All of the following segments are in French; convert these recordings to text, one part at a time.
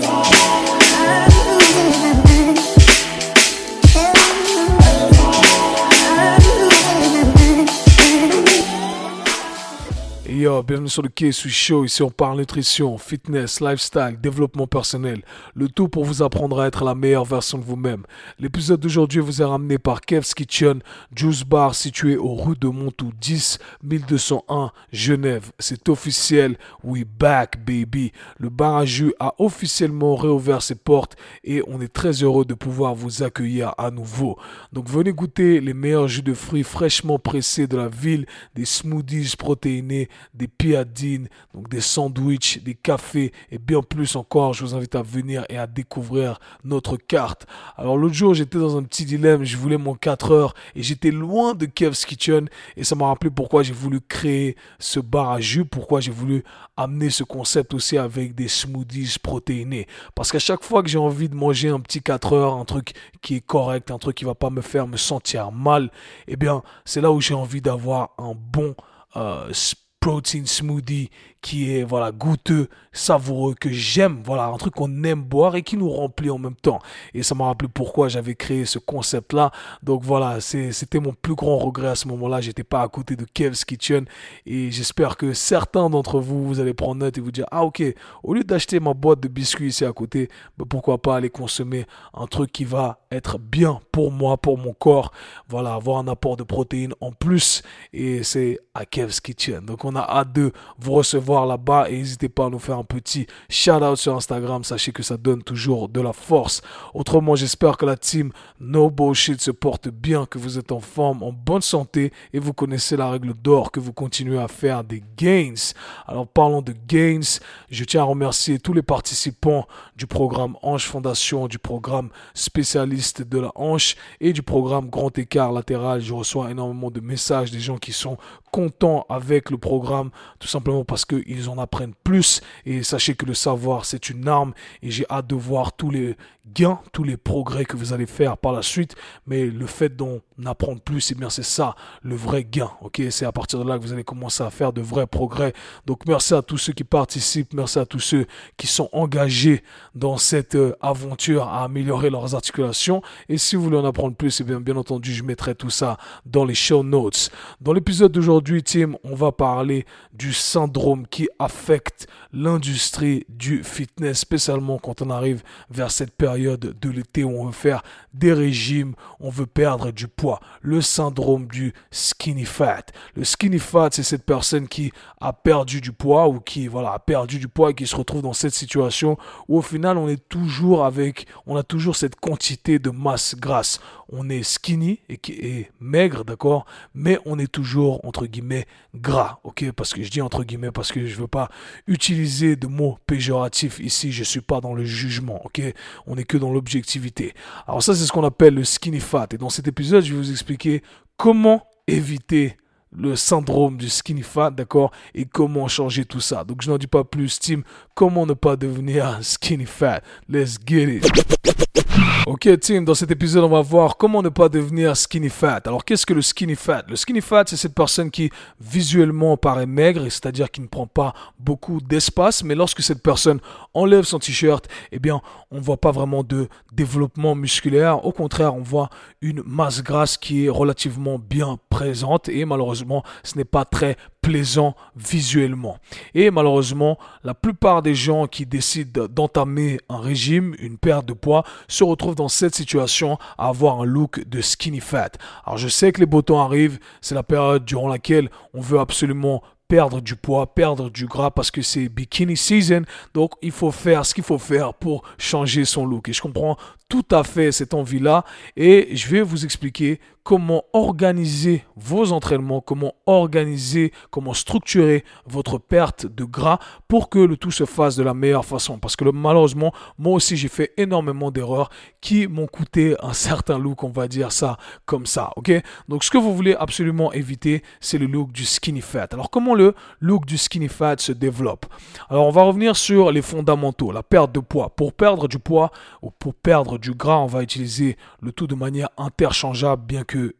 today. Bienvenue sur le suis Show. Ici, on parle nutrition, fitness, lifestyle, développement personnel. Le tout pour vous apprendre à être la meilleure version de vous-même. L'épisode d'aujourd'hui vous est ramené par Kev's Kitchen, Juice Bar situé au rue de Montou 10 1201 Genève. C'est officiel. We back, baby. Le bar à jus a officiellement réouvert ses portes et on est très heureux de pouvoir vous accueillir à nouveau. Donc, venez goûter les meilleurs jus de fruits fraîchement pressés de la ville, des smoothies protéinés des piadines, donc des sandwichs, des cafés et bien plus encore. Je vous invite à venir et à découvrir notre carte. Alors l'autre jour, j'étais dans un petit dilemme. Je voulais mon 4 heures et j'étais loin de Kev's Kitchen et ça m'a rappelé pourquoi j'ai voulu créer ce bar à jus, pourquoi j'ai voulu amener ce concept aussi avec des smoothies protéinés. Parce qu'à chaque fois que j'ai envie de manger un petit 4 heures, un truc qui est correct, un truc qui va pas me faire me sentir mal, eh bien, c'est là où j'ai envie d'avoir un bon euh, protein smoothie qui est voilà goûteux, savoureux, que j'aime, voilà un truc qu'on aime boire et qui nous remplit en même temps. Et ça m'a rappelé pourquoi j'avais créé ce concept-là. Donc voilà, c'était mon plus grand regret à ce moment-là. J'étais pas à côté de Kev's Kitchen et j'espère que certains d'entre vous vous allez prendre note et vous dire ah ok, au lieu d'acheter ma boîte de biscuits ici à côté, ben, pourquoi pas aller consommer un truc qui va être bien pour moi, pour mon corps. Voilà, avoir un apport de protéines en plus et c'est à Kev's Kitchen. Donc on a hâte de vous recevoir là-bas et n'hésitez pas à nous faire un petit shout out sur Instagram. Sachez que ça donne toujours de la force. Autrement, j'espère que la team No Bullshit se porte bien, que vous êtes en forme, en bonne santé et vous connaissez la règle d'or, que vous continuez à faire des gains. Alors parlons de gains. Je tiens à remercier tous les participants du programme Hanche Fondation, du programme spécialiste de la hanche et du programme Grand Écart Latéral. Je reçois énormément de messages des gens qui sont contents avec le programme, tout simplement parce que ils en apprennent plus. Et sachez que le savoir, c'est une arme. Et j'ai hâte de voir tous les gains, tous les progrès que vous allez faire par la suite. Mais le fait d'en apprendre plus, eh bien, c'est ça, le vrai gain. Ok, c'est à partir de là que vous allez commencer à faire de vrais progrès. Donc, merci à tous ceux qui participent. Merci à tous ceux qui sont engagés dans cette euh, aventure à améliorer leurs articulations. Et si vous voulez en apprendre plus, eh bien, bien entendu, je mettrai tout ça dans les show notes. Dans l'épisode d'aujourd'hui, Tim, on va parler du syndrome qui affecte l'industrie du fitness, spécialement quand on arrive vers cette période de l'été on veut faire des régimes, on veut perdre du poids. Le syndrome du skinny fat. Le skinny fat, c'est cette personne qui a perdu du poids ou qui voilà, a perdu du poids et qui se retrouve dans cette situation où au final on est toujours avec, on a toujours cette quantité de masse grasse. On est skinny et, qui est maigre, d'accord, mais on est toujours entre guillemets gras, ok, parce que je dis entre guillemets parce que je veux pas utiliser de mots péjoratifs ici, je suis pas dans le jugement, ok? On est que dans l'objectivité. Alors ça, c'est ce qu'on appelle le skinny fat. Et dans cet épisode, je vais vous expliquer comment éviter le syndrome du skinny fat, d'accord, et comment changer tout ça. Donc je n'en dis pas plus, Tim, comment ne pas devenir skinny fat? Let's get it. Ok, team, dans cet épisode, on va voir comment ne pas devenir skinny fat. Alors, qu'est-ce que le skinny fat? Le skinny fat, c'est cette personne qui visuellement paraît maigre, c'est-à-dire qui ne prend pas beaucoup d'espace, mais lorsque cette personne enlève son t-shirt, eh bien, on ne voit pas vraiment de développement musculaire. Au contraire, on voit une masse grasse qui est relativement bien présente et malheureusement, ce n'est pas très plaisant visuellement. Et malheureusement, la plupart des gens qui décident d'entamer un régime, une perte de poids, se retrouvent dans cette situation à avoir un look de skinny fat. Alors je sais que les beaux temps arrivent, c'est la période durant laquelle on veut absolument perdre du poids, perdre du gras parce que c'est bikini season. Donc il faut faire ce qu'il faut faire pour changer son look. Et je comprends tout à fait cette envie-là et je vais vous expliquer comment organiser vos entraînements, comment organiser, comment structurer votre perte de gras pour que le tout se fasse de la meilleure façon. Parce que malheureusement, moi aussi j'ai fait énormément d'erreurs qui m'ont coûté un certain look, on va dire ça comme ça, ok? Donc ce que vous voulez absolument éviter, c'est le look du skinny fat. Alors comment le look du skinny fat se développe? Alors on va revenir sur les fondamentaux, la perte de poids. Pour perdre du poids ou pour perdre du gras, on va utiliser le tout de manière interchangeable, bien que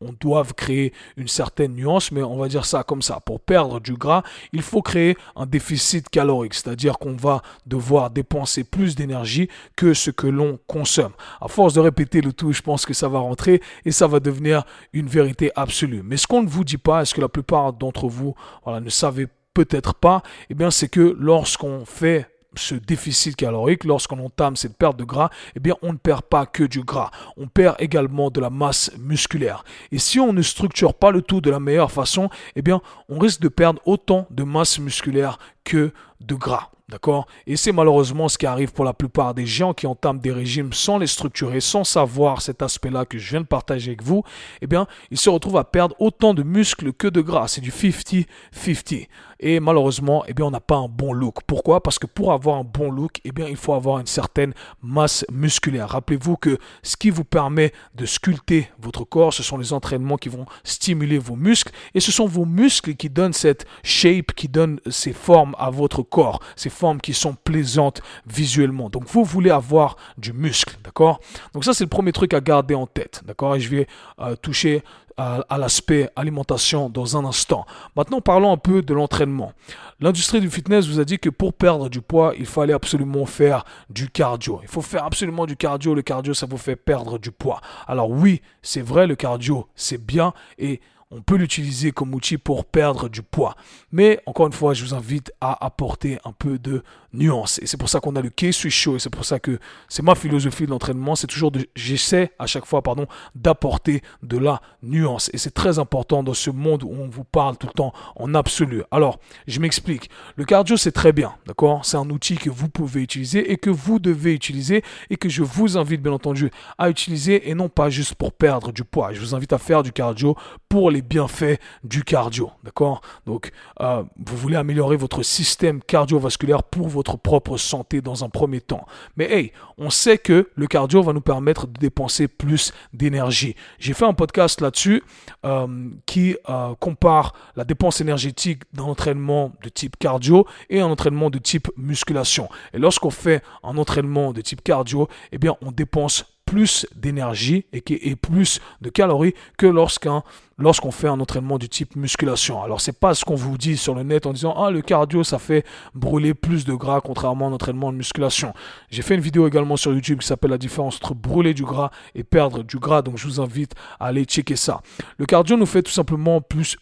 on doit créer une certaine nuance, mais on va dire ça comme ça. Pour perdre du gras, il faut créer un déficit calorique, c'est-à-dire qu'on va devoir dépenser plus d'énergie que ce que l'on consomme. À force de répéter le tout, je pense que ça va rentrer et ça va devenir une vérité absolue. Mais ce qu'on ne vous dit pas, est-ce que la plupart d'entre vous ne savez peut-être pas, eh bien c'est que lorsqu'on fait ce déficit calorique, lorsqu'on entame cette perte de gras, eh bien, on ne perd pas que du gras. On perd également de la masse musculaire. Et si on ne structure pas le tout de la meilleure façon, eh bien, on risque de perdre autant de masse musculaire que de gras. D'accord? Et c'est malheureusement ce qui arrive pour la plupart des gens qui entament des régimes sans les structurer, sans savoir cet aspect-là que je viens de partager avec vous. Eh bien, ils se retrouvent à perdre autant de muscles que de gras. C'est du 50-50. Et malheureusement, eh bien, on n'a pas un bon look. Pourquoi? Parce que pour avoir un bon look, eh bien, il faut avoir une certaine masse musculaire. Rappelez-vous que ce qui vous permet de sculpter votre corps, ce sont les entraînements qui vont stimuler vos muscles. Et ce sont vos muscles qui donnent cette shape, qui donnent ces formes à votre corps. Ces formes qui sont plaisantes visuellement. Donc, vous voulez avoir du muscle, d'accord? Donc, ça, c'est le premier truc à garder en tête, d'accord? Et je vais euh, toucher à, l'aspect alimentation dans un instant. Maintenant, parlons un peu de l'entraînement. L'industrie du fitness vous a dit que pour perdre du poids, il fallait absolument faire du cardio. Il faut faire absolument du cardio. Le cardio, ça vous fait perdre du poids. Alors oui, c'est vrai, le cardio, c'est bien et on peut l'utiliser comme outil pour perdre du poids. Mais encore une fois, je vous invite à apporter un peu de nuance. Et c'est pour ça qu'on a le K-Switch Show. Et c'est pour ça que c'est ma philosophie de l'entraînement. C'est toujours de, j'essaie à chaque fois, pardon, d'apporter de la nuance. Et c'est très important dans ce monde où on vous parle tout le temps en absolu. Alors, je m'explique. Le cardio, c'est très bien. D'accord? C'est un outil que vous pouvez utiliser et que vous devez utiliser et que je vous invite, bien entendu, à utiliser et non pas juste pour perdre du poids. Je vous invite à faire du cardio pour les bienfaits du cardio. D'accord? Donc, euh, vous voulez améliorer votre système cardiovasculaire pour votre propre santé dans un premier temps. Mais hey, on sait que le cardio va nous permettre de dépenser plus d'énergie. J'ai fait un podcast là-dessus euh, qui euh, compare la dépense énergétique d'un entraînement de type cardio et un entraînement de type musculation. Et lorsqu'on fait un entraînement de type cardio, eh bien, on dépense plus d'énergie et, et plus de calories que lorsqu'un lorsqu'on fait un entraînement du type musculation. Alors c'est pas ce qu'on vous dit sur le net en disant ah le cardio ça fait brûler plus de gras contrairement à un entraînement de musculation. J'ai fait une vidéo également sur YouTube qui s'appelle la différence entre brûler du gras et perdre du gras donc je vous invite à aller checker ça. Le cardio nous fait tout simplement plus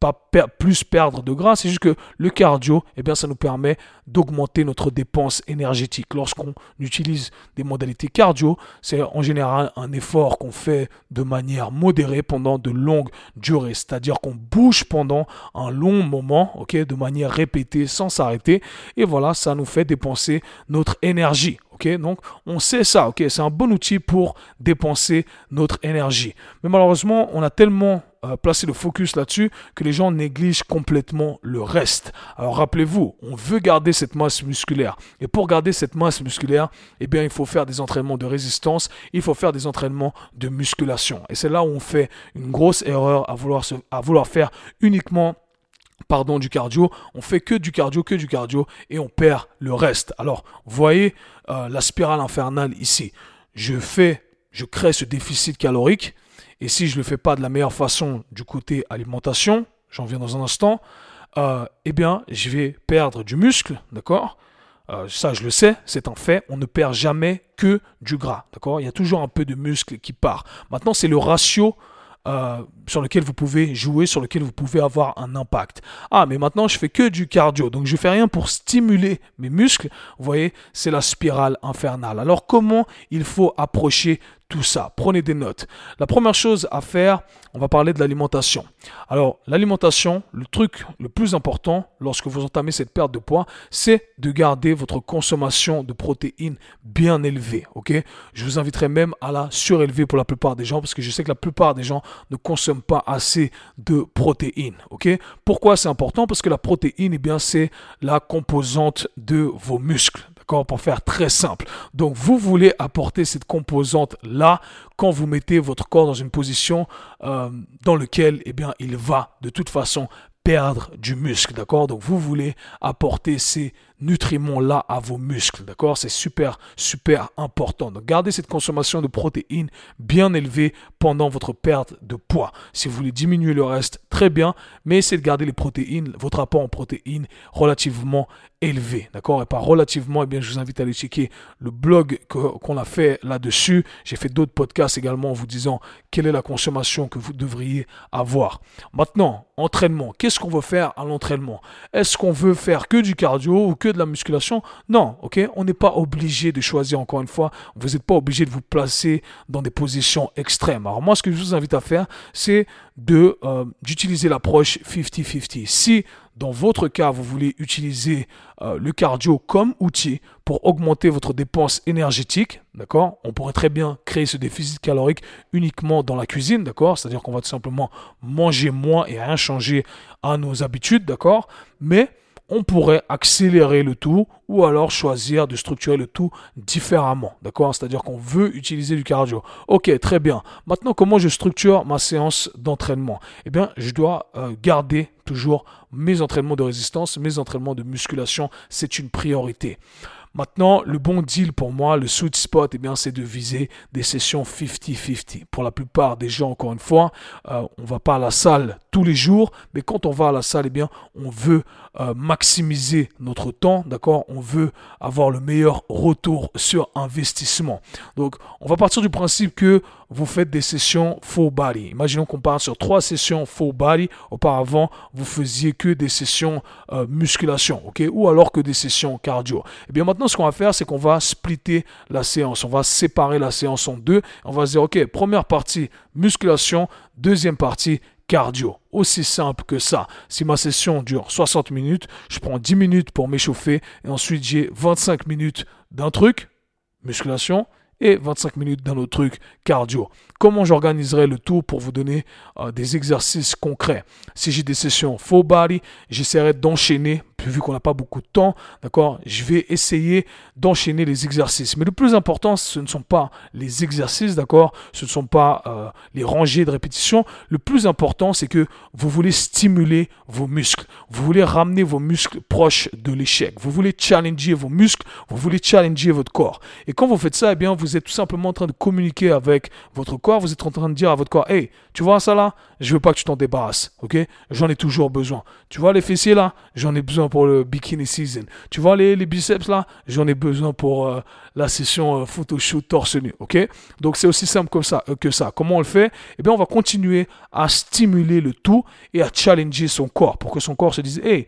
pas plus perdre de gras, c'est juste que le cardio, eh bien, ça nous permet d'augmenter notre dépense énergétique. Lorsqu'on utilise des modalités cardio, c'est en général un effort qu'on fait de manière modérée pendant de longues durées, c'est-à-dire qu'on bouge pendant un long moment, ok, de manière répétée sans s'arrêter, et voilà, ça nous fait dépenser notre énergie. ok Donc, on sait ça, ok, c'est un bon outil pour dépenser notre énergie. Mais malheureusement, on a tellement euh, placer le focus là-dessus que les gens négligent complètement le reste. Alors rappelez-vous, on veut garder cette masse musculaire. Et pour garder cette masse musculaire, eh bien, il faut faire des entraînements de résistance, il faut faire des entraînements de musculation. Et c'est là où on fait une grosse erreur à vouloir, à vouloir faire uniquement pardon, du cardio, on fait que du cardio, que du cardio, et on perd le reste. Alors, voyez euh, la spirale infernale ici. Je fais, je crée ce déficit calorique, et si je ne le fais pas de la meilleure façon du côté alimentation, j'en viens dans un instant, euh, eh bien, je vais perdre du muscle, d'accord? Euh, Ça, je le sais, c'est un fait. On ne perd jamais que du gras, d'accord? Il y a toujours un peu de muscle qui part. Maintenant, c'est le ratio euh, sur lequel vous pouvez jouer, sur lequel vous pouvez avoir un impact. Ah, mais maintenant je fais que du cardio, donc je fais rien pour stimuler mes muscles. Vous voyez, c'est la spirale infernale. Alors comment il faut approcher tout ça. Prenez des notes. La première chose à faire, on va parler de l'alimentation. Alors, l'alimentation, le truc le plus important lorsque vous entamez cette perte de poids, c'est de garder votre consommation de protéines bien élevée. Ok? Je vous inviterai même à la surélever pour la plupart des gens parce que je sais que la plupart des gens ne consomment pas assez de protéines. Ok? Pourquoi c'est important? Parce que la protéine, eh bien, c'est la composante de vos muscles pour faire très simple. Donc vous voulez apporter cette composante là quand vous mettez votre corps dans une position euh, dans laquelle eh bien, il va de toute façon perdre du muscle, d'accord? Donc vous voulez apporter ces nutriments-là à vos muscles. D'accord? C'est super, super important. Donc, gardez cette consommation de protéines bien élevée pendant votre perte de poids. Si vous voulez diminuer le reste, très bien, mais essayez de garder les protéines, votre apport en protéines relativement élevé, d'accord? Et pas relativement, eh bien, je vous invite à aller checker le blog qu'on a fait là-dessus. J'ai fait d'autres podcasts également en vous disant quelle est la consommation que vous devriez avoir. Maintenant, entraînement. Qu'est-ce qu'on veut faire à l'entraînement? Est-ce qu'on veut faire que du cardio ou que de la musculation Non, ok On n'est pas obligé de choisir, encore une fois, vous n'êtes pas obligé de vous placer dans des positions extrêmes. Alors moi, ce que je vous invite à faire, c'est euh, d'utiliser l'approche 50-50. Si dans votre cas, vous voulez utiliser euh, le cardio comme outil pour augmenter votre dépense énergétique, d'accord On pourrait très bien créer ce déficit calorique uniquement dans la cuisine, d'accord C'est-à-dire qu'on va tout simplement manger moins et rien changer à nos habitudes, d'accord Mais on pourrait accélérer le tout ou alors choisir de structurer le tout différemment. D'accord? C'est-à-dire qu'on veut utiliser du cardio. Ok, très bien. Maintenant, comment je structure ma séance d'entraînement? Eh bien, je dois euh, garder toujours mes entraînements de résistance, mes entraînements de musculation. C'est une priorité. Maintenant, le bon deal pour moi, le sweet spot, eh bien, c'est de viser des sessions 50-50. Pour la plupart des gens, encore une fois, euh, on va pas à la salle tous les jours, mais quand on va à la salle, eh bien, on veut euh, maximiser notre temps, d'accord? On veut avoir le meilleur retour sur investissement. Donc, on va partir du principe que vous faites des sessions full body. Imaginons qu'on part sur trois sessions full body. Auparavant, vous faisiez que des sessions euh, musculation, ok? Ou alors que des sessions cardio. Eh bien, maintenant, ce qu'on va faire, c'est qu'on va splitter la séance. On va séparer la séance en deux. On va se dire, ok, première partie musculation, deuxième partie cardio. Aussi simple que ça. Si ma session dure 60 minutes, je prends 10 minutes pour m'échauffer et ensuite j'ai 25 minutes d'un truc, musculation, et 25 minutes d'un autre truc, cardio. Comment j'organiserai le tout pour vous donner euh, des exercices concrets? Si j'ai des sessions full body, j'essaierai d'enchaîner vu qu'on n'a pas beaucoup de temps, d'accord, je vais essayer d'enchaîner les exercices. Mais le plus important, ce ne sont pas les exercices, d'accord, ce ne sont pas euh, les rangées de répétitions. Le plus important, c'est que vous voulez stimuler vos muscles. Vous voulez ramener vos muscles proches de l'échec. Vous voulez challenger vos muscles. Vous voulez challenger votre corps. Et quand vous faites ça, eh bien, vous êtes tout simplement en train de communiquer avec votre corps. Vous êtes en train de dire à votre corps, hey, tu vois ça là, je veux pas que tu t'en débarrasses, ok? J'en ai toujours besoin. Tu vois les fessiers là, j'en ai besoin pour le bikini season. Tu vois les, les biceps là, j'en ai besoin pour euh, la session euh, photoshoot torse nu, ok? Donc c'est aussi simple comme ça, euh, que ça. Comment on le fait? Eh bien, on va continuer à stimuler le tout et à challenger son corps pour que son corps se dise, hey,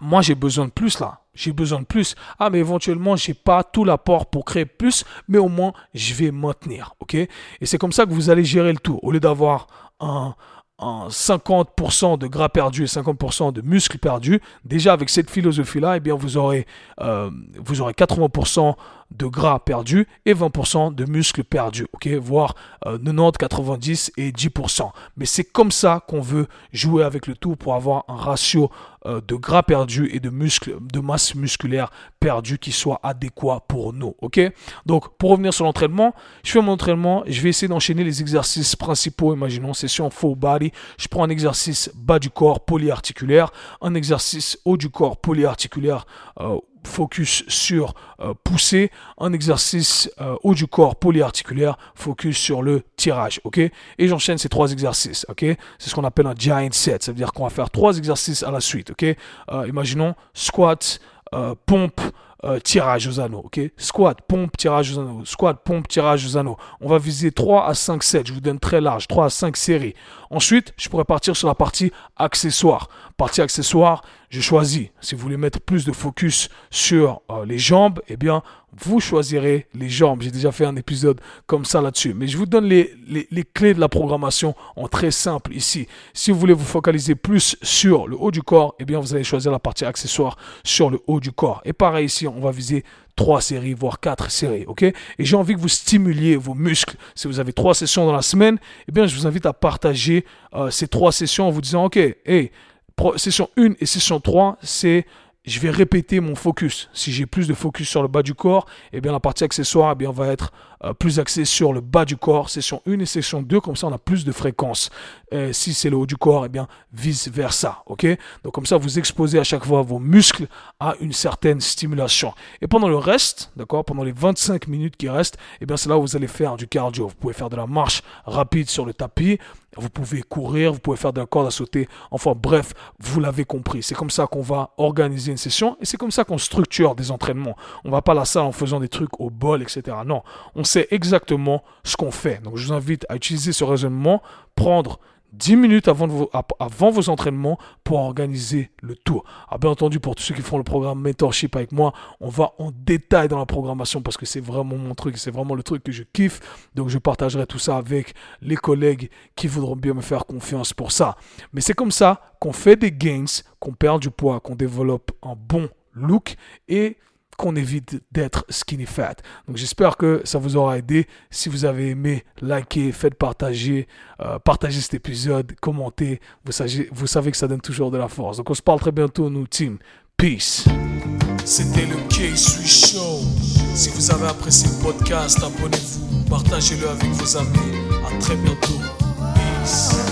moi j'ai besoin de plus là. J'ai besoin de plus. Ah, mais éventuellement, j'ai pas tout l'apport pour créer plus, mais au moins, je vais maintenir. OK? Et c'est comme ça que vous allez gérer le tout. Au lieu d'avoir un, 50% de gras perdu et 50% de muscles perdus, déjà avec cette philosophie-là, eh bien vous aurez, euh, vous aurez 80% de gras perdu et 20% de muscles perdus, voire 90, euh, 90 et 10%. Mais c'est comme ça qu'on veut jouer avec le tout pour avoir un ratio euh, de gras perdu et de muscles, de masse musculaire perdue qui soit adéquat pour nous, ok? Donc pour revenir sur l'entraînement, je fais mon entraînement, je vais essayer d'enchaîner les exercices principaux. Imaginons session full body, je prends un exercice bas du corps polyarticulaire, un exercice haut du corps polyarticulaire. Euh, focus sur euh, pousser, un exercice euh, haut du corps polyarticulaire, focus sur le tirage, ok? Et j'enchaîne ces trois exercices, ok? C'est ce qu'on appelle un giant set, ça veut dire qu'on va faire trois exercices à la suite, ok? Euh, Imaginons squat, pompe, tirage aux anneaux, ok? Squat, pompe, tirage aux anneaux, squat, pompe, tirage aux anneaux. On va viser 3 à 5 sets, je vous donne très large, 3 à 5 séries. Ensuite, je pourrais partir sur la partie accessoire. Partie accessoire, je choisis. Si vous voulez mettre plus de focus sur euh, les jambes, eh bien, vous choisirez les jambes. J'ai déjà fait un épisode comme ça là-dessus. Mais je vous donne les, clés de la programmation en très simple ici. Si vous voulez vous focaliser plus sur le haut du corps, eh bien, vous allez choisir la partie accessoire sur le haut du corps. Et pareil ici, on va viser trois séries, voire quatre séries, ok? Et j'ai envie que vous stimuliez vos muscles. Si vous avez trois sessions dans la semaine, eh bien, je vous invite à partager euh, ces trois sessions en vous disant, ok, hey, session 1 et session 3, c'est je vais répéter mon focus. Si j'ai plus de focus sur le bas du corps, eh bien la partie accessoire eh bien, va être euh, plus axé sur le bas du corps, session 1 et session 2, comme ça on a plus de fréquences. si c'est le haut du corps, eh bien vice versa, ok? Donc comme ça vous exposez à chaque fois vos muscles à une certaine stimulation. Et pendant le reste, d'accord, pendant les 25 minutes qui restent, eh bien c'est là où vous allez faire du cardio. Vous pouvez faire de la marche rapide sur le tapis, vous pouvez courir, vous pouvez faire de la corde à sauter. Enfin bref, vous l'avez compris. C'est comme ça qu'on va organiser une session et c'est comme ça qu'on structure des entraînements. On va pas la salle en faisant des trucs au bol, etc. Non, on sait exactement ce qu'on fait. Donc je vous invite à utiliser ce raisonnement, prendre 10 minutes avant, vos, avant entraînements pour organiser le tour. Ah, bien entendu, pour tous ceux qui font le programme Mentorship avec moi, on va en détail dans la programmation parce que c'est vraiment mon truc, c'est vraiment le truc que je kiffe. Donc je partagerai tout ça avec les collègues qui voudront bien me faire confiance pour ça. Mais c'est comme ça qu'on fait des gains, qu'on perd du poids, qu'on développe un bon look et qu'on évite d'être skinny fat. Donc j'espère que ça vous aura aidé. Si vous avez aimé, likez, faites partager, euh, partagez cet épisode, commentez. Vous savez, vous savez que ça donne toujours de la force. Donc on se parle très bientôt, nous, team. Peace. C'était le K-Sui Show. Si vous avez apprécié le podcast, abonnez-vous, partagez-le avec vos amis. À très bientôt. Peace.